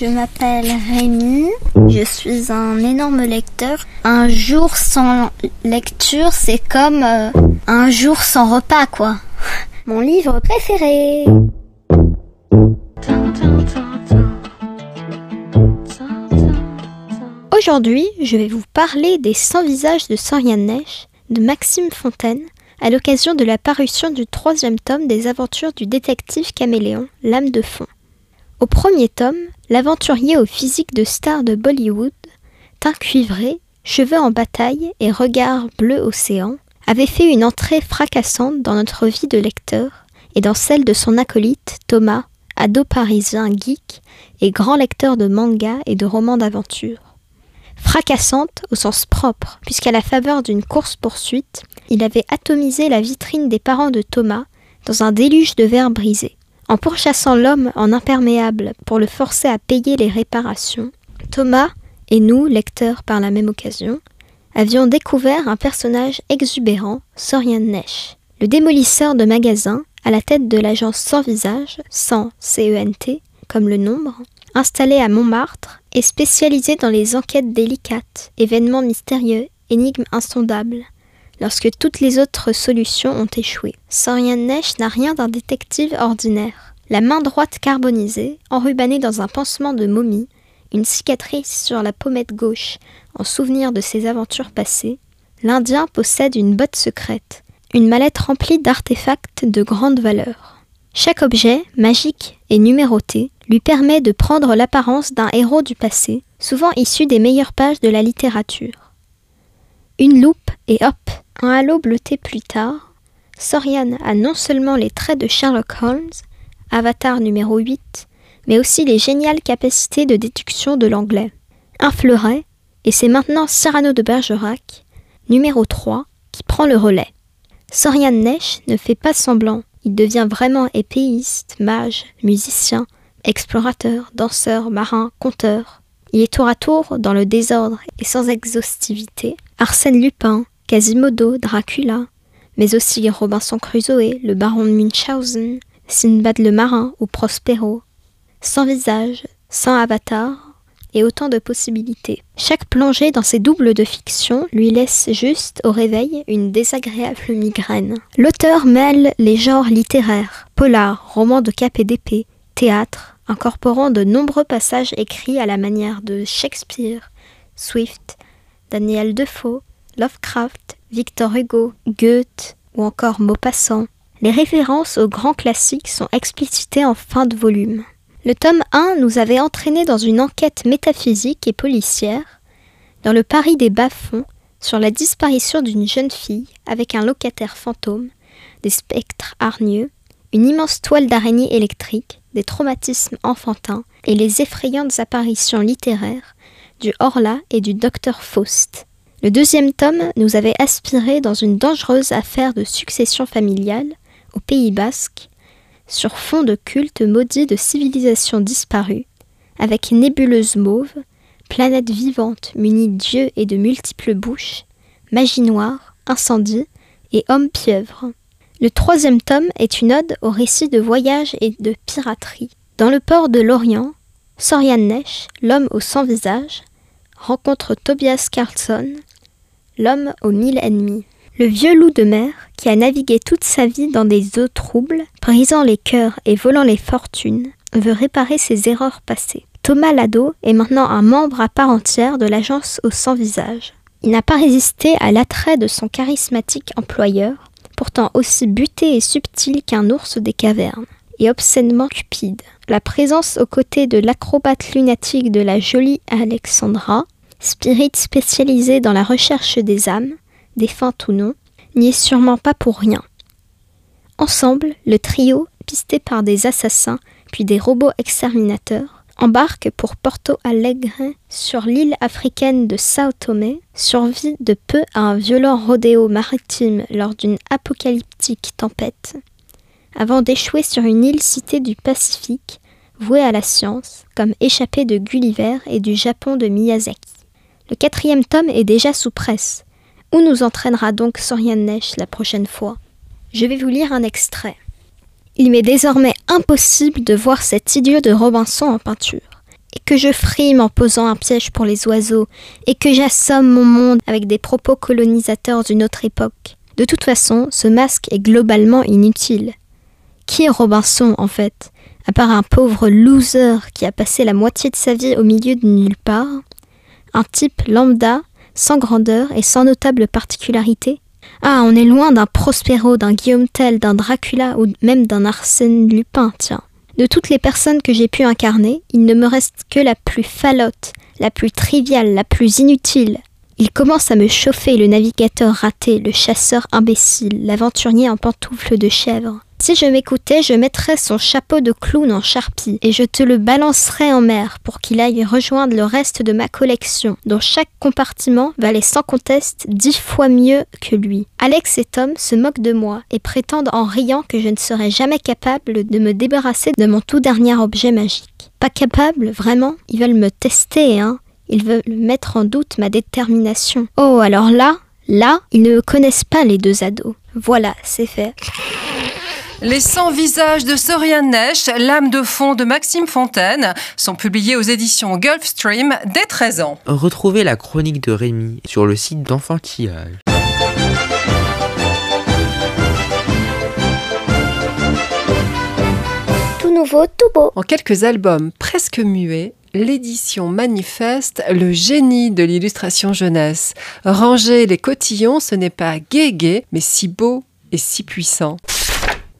Je m'appelle Rémi, je suis un énorme lecteur. Un jour sans lecture, c'est comme euh, un jour sans repas, quoi. Mon livre préféré. Aujourd'hui, je vais vous parler des 100 visages de Soriane Neige de Maxime Fontaine à l'occasion de la parution du troisième tome des aventures du détective caméléon, L'âme de fond. Au premier tome, l'aventurier au physique de star de Bollywood, teint cuivré, cheveux en bataille et regard bleu océan, avait fait une entrée fracassante dans notre vie de lecteur et dans celle de son acolyte Thomas, ado parisien geek et grand lecteur de manga et de romans d'aventure. Fracassante au sens propre, puisqu'à la faveur d'une course-poursuite, il avait atomisé la vitrine des parents de Thomas dans un déluge de verre brisé. En pourchassant l'homme en imperméable pour le forcer à payer les réparations, Thomas et nous, lecteurs par la même occasion, avions découvert un personnage exubérant, Sorian Nesh, le démolisseur de magasins à la tête de l'agence sans visage, sans CENT, comme le nombre, installé à Montmartre et spécialisé dans les enquêtes délicates, événements mystérieux, énigmes insondables, lorsque toutes les autres solutions ont échoué. Sorian Nesh n'a rien d'un détective ordinaire. La main droite carbonisée, enrubannée dans un pansement de momie, une cicatrice sur la pommette gauche en souvenir de ses aventures passées, l'Indien possède une botte secrète, une mallette remplie d'artefacts de grande valeur. Chaque objet, magique et numéroté, lui permet de prendre l'apparence d'un héros du passé, souvent issu des meilleures pages de la littérature. Une loupe et hop, un halo bleuté plus tard, Sorian a non seulement les traits de Sherlock Holmes, avatar numéro 8, mais aussi les géniales capacités de déduction de l'anglais. Un fleuret, et c'est maintenant Cyrano de Bergerac, numéro 3, qui prend le relais. Sorian Nesh ne fait pas semblant, il devient vraiment épéiste, mage, musicien, explorateur, danseur, marin, conteur. Il est tour à tour dans le désordre et sans exhaustivité. Arsène Lupin, Quasimodo, Dracula, mais aussi Robinson Crusoe, le baron de Munchausen, Sinbad le marin ou Prospero. Sans visage, sans avatar, et autant de possibilités. Chaque plongée dans ces doubles de fiction lui laisse juste au réveil une désagréable migraine. L'auteur mêle les genres littéraires, polar, romans de cap et d'épée, théâtre, incorporant de nombreux passages écrits à la manière de Shakespeare, Swift, Daniel Defoe, Lovecraft, Victor Hugo, Goethe ou encore Maupassant. Les références aux grands classiques sont explicitées en fin de volume. Le tome 1 nous avait entraînés dans une enquête métaphysique et policière dans le Paris des bas-fonds sur la disparition d'une jeune fille avec un locataire fantôme, des spectres hargneux, une immense toile d'araignée électrique, des traumatismes enfantins et les effrayantes apparitions littéraires du Horla et du docteur Faust. Le deuxième tome nous avait aspiré dans une dangereuse affaire de succession familiale au Pays basque sur fond de culte maudit de civilisation disparue, avec nébuleuse mauve, planète vivante munie d'yeux et de multiples bouches, magie noire, incendie et homme pieuvre. Le troisième tome est une ode au récit de voyage et de piraterie. Dans le port de l'Orient, Sorian Nesh, l'homme au sans visage, rencontre Tobias Carlson, l'homme aux mille ennemis. Le vieux loup de mer, qui a navigué toute sa vie dans des eaux troubles, brisant les cœurs et volant les fortunes, veut réparer ses erreurs passées. Thomas Lado est maintenant un membre à part entière de l'agence au sans visage. Il n'a pas résisté à l'attrait de son charismatique employeur, pourtant aussi buté et subtil qu'un ours des cavernes, et obscènement cupide. La présence aux côtés de l'acrobate lunatique de la jolie Alexandra, spirit spécialisé dans la recherche des âmes, défunte ou non, n'y est sûrement pas pour rien. Ensemble, le trio, pisté par des assassins puis des robots exterminateurs, embarque pour Porto Alegre sur l'île africaine de Sao Tomé, survit de peu à un violent rodéo maritime lors d'une apocalyptique tempête, avant d'échouer sur une île citée du Pacifique, vouée à la science, comme échappée de Gulliver et du Japon de Miyazaki. Le quatrième tome est déjà sous presse, où nous entraînera donc Sorian Neige la prochaine fois? Je vais vous lire un extrait. Il m'est désormais impossible de voir cet idiot de Robinson en peinture. et que je frime en posant un piège pour les oiseaux, et que j'assomme mon monde avec des propos colonisateurs d'une autre époque. De toute façon, ce masque est globalement inutile. Qui est Robinson en fait? À part un pauvre loser qui a passé la moitié de sa vie au milieu de nulle part? Un type lambda, sans grandeur et sans notable particularité Ah, on est loin d'un Prospero, d'un Guillaume Tell, d'un Dracula ou même d'un Arsène Lupin, tiens. De toutes les personnes que j'ai pu incarner, il ne me reste que la plus falote, la plus triviale, la plus inutile. Il commence à me chauffer le navigateur raté, le chasseur imbécile, l'aventurier en pantoufles de chèvre. Si je m'écoutais, je mettrais son chapeau de clown en charpie et je te le balancerais en mer pour qu'il aille rejoindre le reste de ma collection, dont chaque compartiment valait sans conteste dix fois mieux que lui. Alex et Tom se moquent de moi et prétendent en riant que je ne serais jamais capable de me débarrasser de mon tout dernier objet magique. Pas capable, vraiment? Ils veulent me tester, hein? Ils veulent mettre en doute ma détermination. Oh, alors là, là, ils ne connaissent pas les deux ados. Voilà, c'est fait. Les 100 visages de Sorian Nesh, l'âme de fond de Maxime Fontaine, sont publiés aux éditions Gulfstream dès 13 ans. Retrouvez la chronique de Rémi sur le site d'enfantillage. Tout nouveau, tout beau. En quelques albums presque muets, l'édition manifeste le génie de l'illustration jeunesse. Ranger les cotillons, ce n'est pas gai mais si beau et si puissant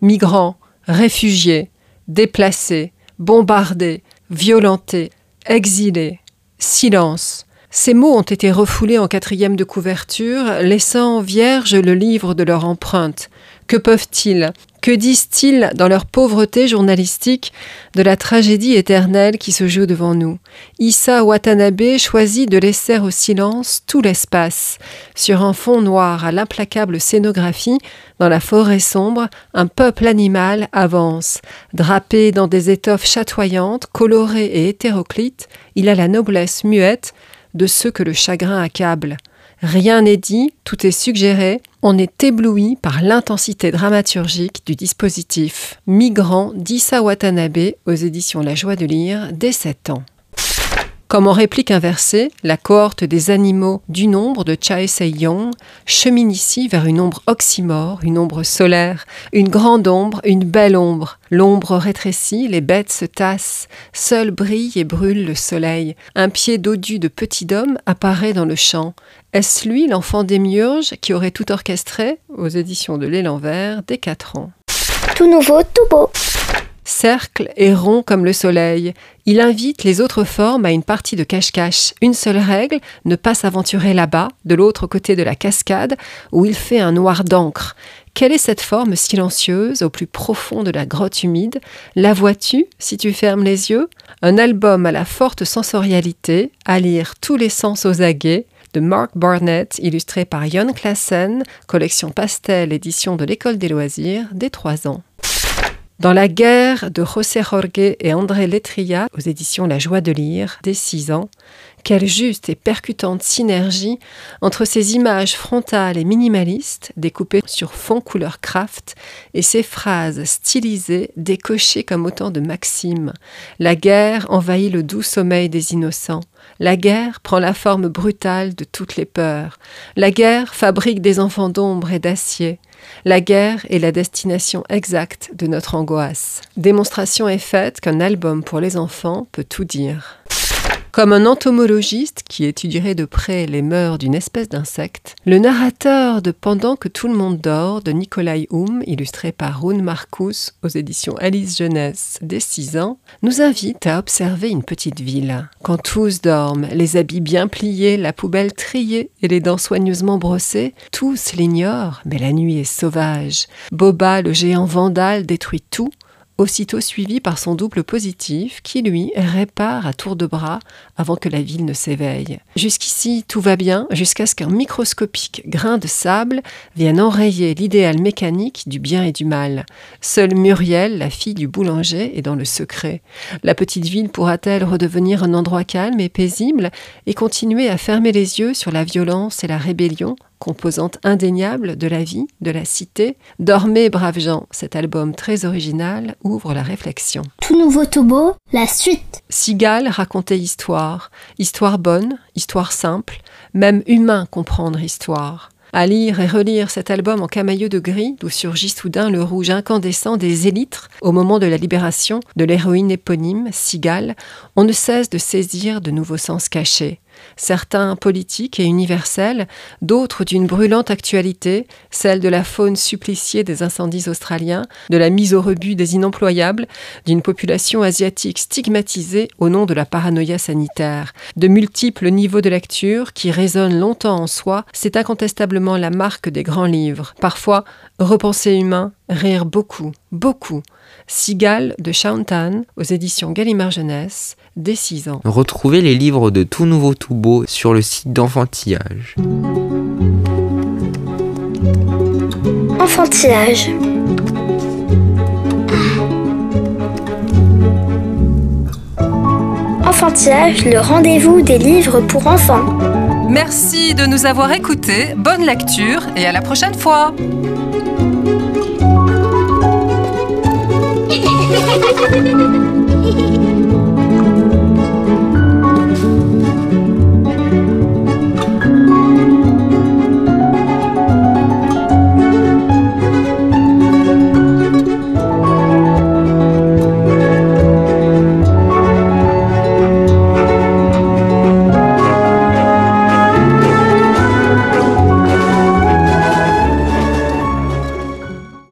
migrants, réfugiés, déplacés, bombardés, violentés, exilés, silence. Ces mots ont été refoulés en quatrième de couverture, laissant vierge le livre de leur empreinte. Que peuvent-ils que disent-ils dans leur pauvreté journalistique de la tragédie éternelle qui se joue devant nous? Issa Watanabe choisit de laisser au silence tout l'espace. Sur un fond noir à l'implacable scénographie, dans la forêt sombre, un peuple animal avance. Drapé dans des étoffes chatoyantes, colorées et hétéroclites, il a la noblesse muette de ceux que le chagrin accable. Rien n'est dit, tout est suggéré, on est ébloui par l'intensité dramaturgique du dispositif. Migrant d'Issa Watanabe aux éditions La Joie de lire dès 7 ans. Comme en réplique inversée, la cohorte des animaux du nombre de Chai Sei-yong chemine ici vers une ombre oxymore, une ombre solaire, une grande ombre, une belle ombre. L'ombre rétrécit, les bêtes se tassent, seul brille et brûle le soleil. Un pied dodu de petit homme apparaît dans le champ. Est-ce lui, l'enfant démiurge, qui aurait tout orchestré aux éditions de l'élan vert dès 4 ans? Tout nouveau, tout beau cercle et rond comme le soleil. Il invite les autres formes à une partie de cache-cache. Une seule règle, ne pas s'aventurer là-bas, de l'autre côté de la cascade, où il fait un noir d'encre. Quelle est cette forme silencieuse au plus profond de la grotte humide? La vois-tu si tu fermes les yeux? Un album à la forte sensorialité, à lire tous les sens aux aguets, de Mark Barnett, illustré par Jon Klassen, collection pastel, édition de l'École des loisirs, des 3 ans. Dans la guerre de José Jorge et André Letria aux éditions La Joie de lire, dès 6 ans, quelle juste et percutante synergie entre ces images frontales et minimalistes découpées sur fond couleur craft et ces phrases stylisées décochées comme autant de maximes. La guerre envahit le doux sommeil des innocents. La guerre prend la forme brutale de toutes les peurs. La guerre fabrique des enfants d'ombre et d'acier. La guerre est la destination exacte de notre angoisse. Démonstration est faite qu'un album pour les enfants peut tout dire. Comme un entomologiste qui étudierait de près les mœurs d'une espèce d'insecte, le narrateur de Pendant que tout le monde dort de Nikolai Hum, illustré par Rune Marcus aux éditions Alice Jeunesse dès 6 ans, nous invite à observer une petite ville. Quand tous dorment, les habits bien pliés, la poubelle triée et les dents soigneusement brossées, tous l'ignorent, mais la nuit est sauvage. Boba, le géant vandale, détruit tout aussitôt suivi par son double positif qui, lui, répare à tour de bras avant que la ville ne s'éveille. Jusqu'ici, tout va bien, jusqu'à ce qu'un microscopique grain de sable vienne enrayer l'idéal mécanique du bien et du mal. Seule Muriel, la fille du boulanger, est dans le secret. La petite ville pourra-t-elle redevenir un endroit calme et paisible et continuer à fermer les yeux sur la violence et la rébellion composante indéniable de la vie, de la cité. Dormez, braves gens, cet album très original ouvre la réflexion. Tout nouveau Tobo, la suite. Sigal racontait histoire, histoire bonne, histoire simple, même humain comprendre histoire. À lire et relire cet album en camailleux de gris, d'où surgit soudain le rouge incandescent des élytres au moment de la libération de l'héroïne éponyme, Sigal, on ne cesse de saisir de nouveaux sens cachés certains politiques et universels, d'autres d'une brûlante actualité, celle de la faune suppliciée des incendies australiens, de la mise au rebut des inemployables, d'une population asiatique stigmatisée au nom de la paranoïa sanitaire. De multiples niveaux de lecture qui résonnent longtemps en soi, c'est incontestablement la marque des grands livres. Parfois, repenser humain, rire beaucoup, beaucoup. Cigale de Shauntan aux éditions Gallimard Jeunesse, dès 6 ans. Retrouvez les livres de Tout Nouveau Tout Beau sur le site d'enfantillage. Enfantillage. Enfantillage, le rendez-vous des livres pour enfants. Merci de nous avoir écoutés, bonne lecture et à la prochaine fois Hehehehe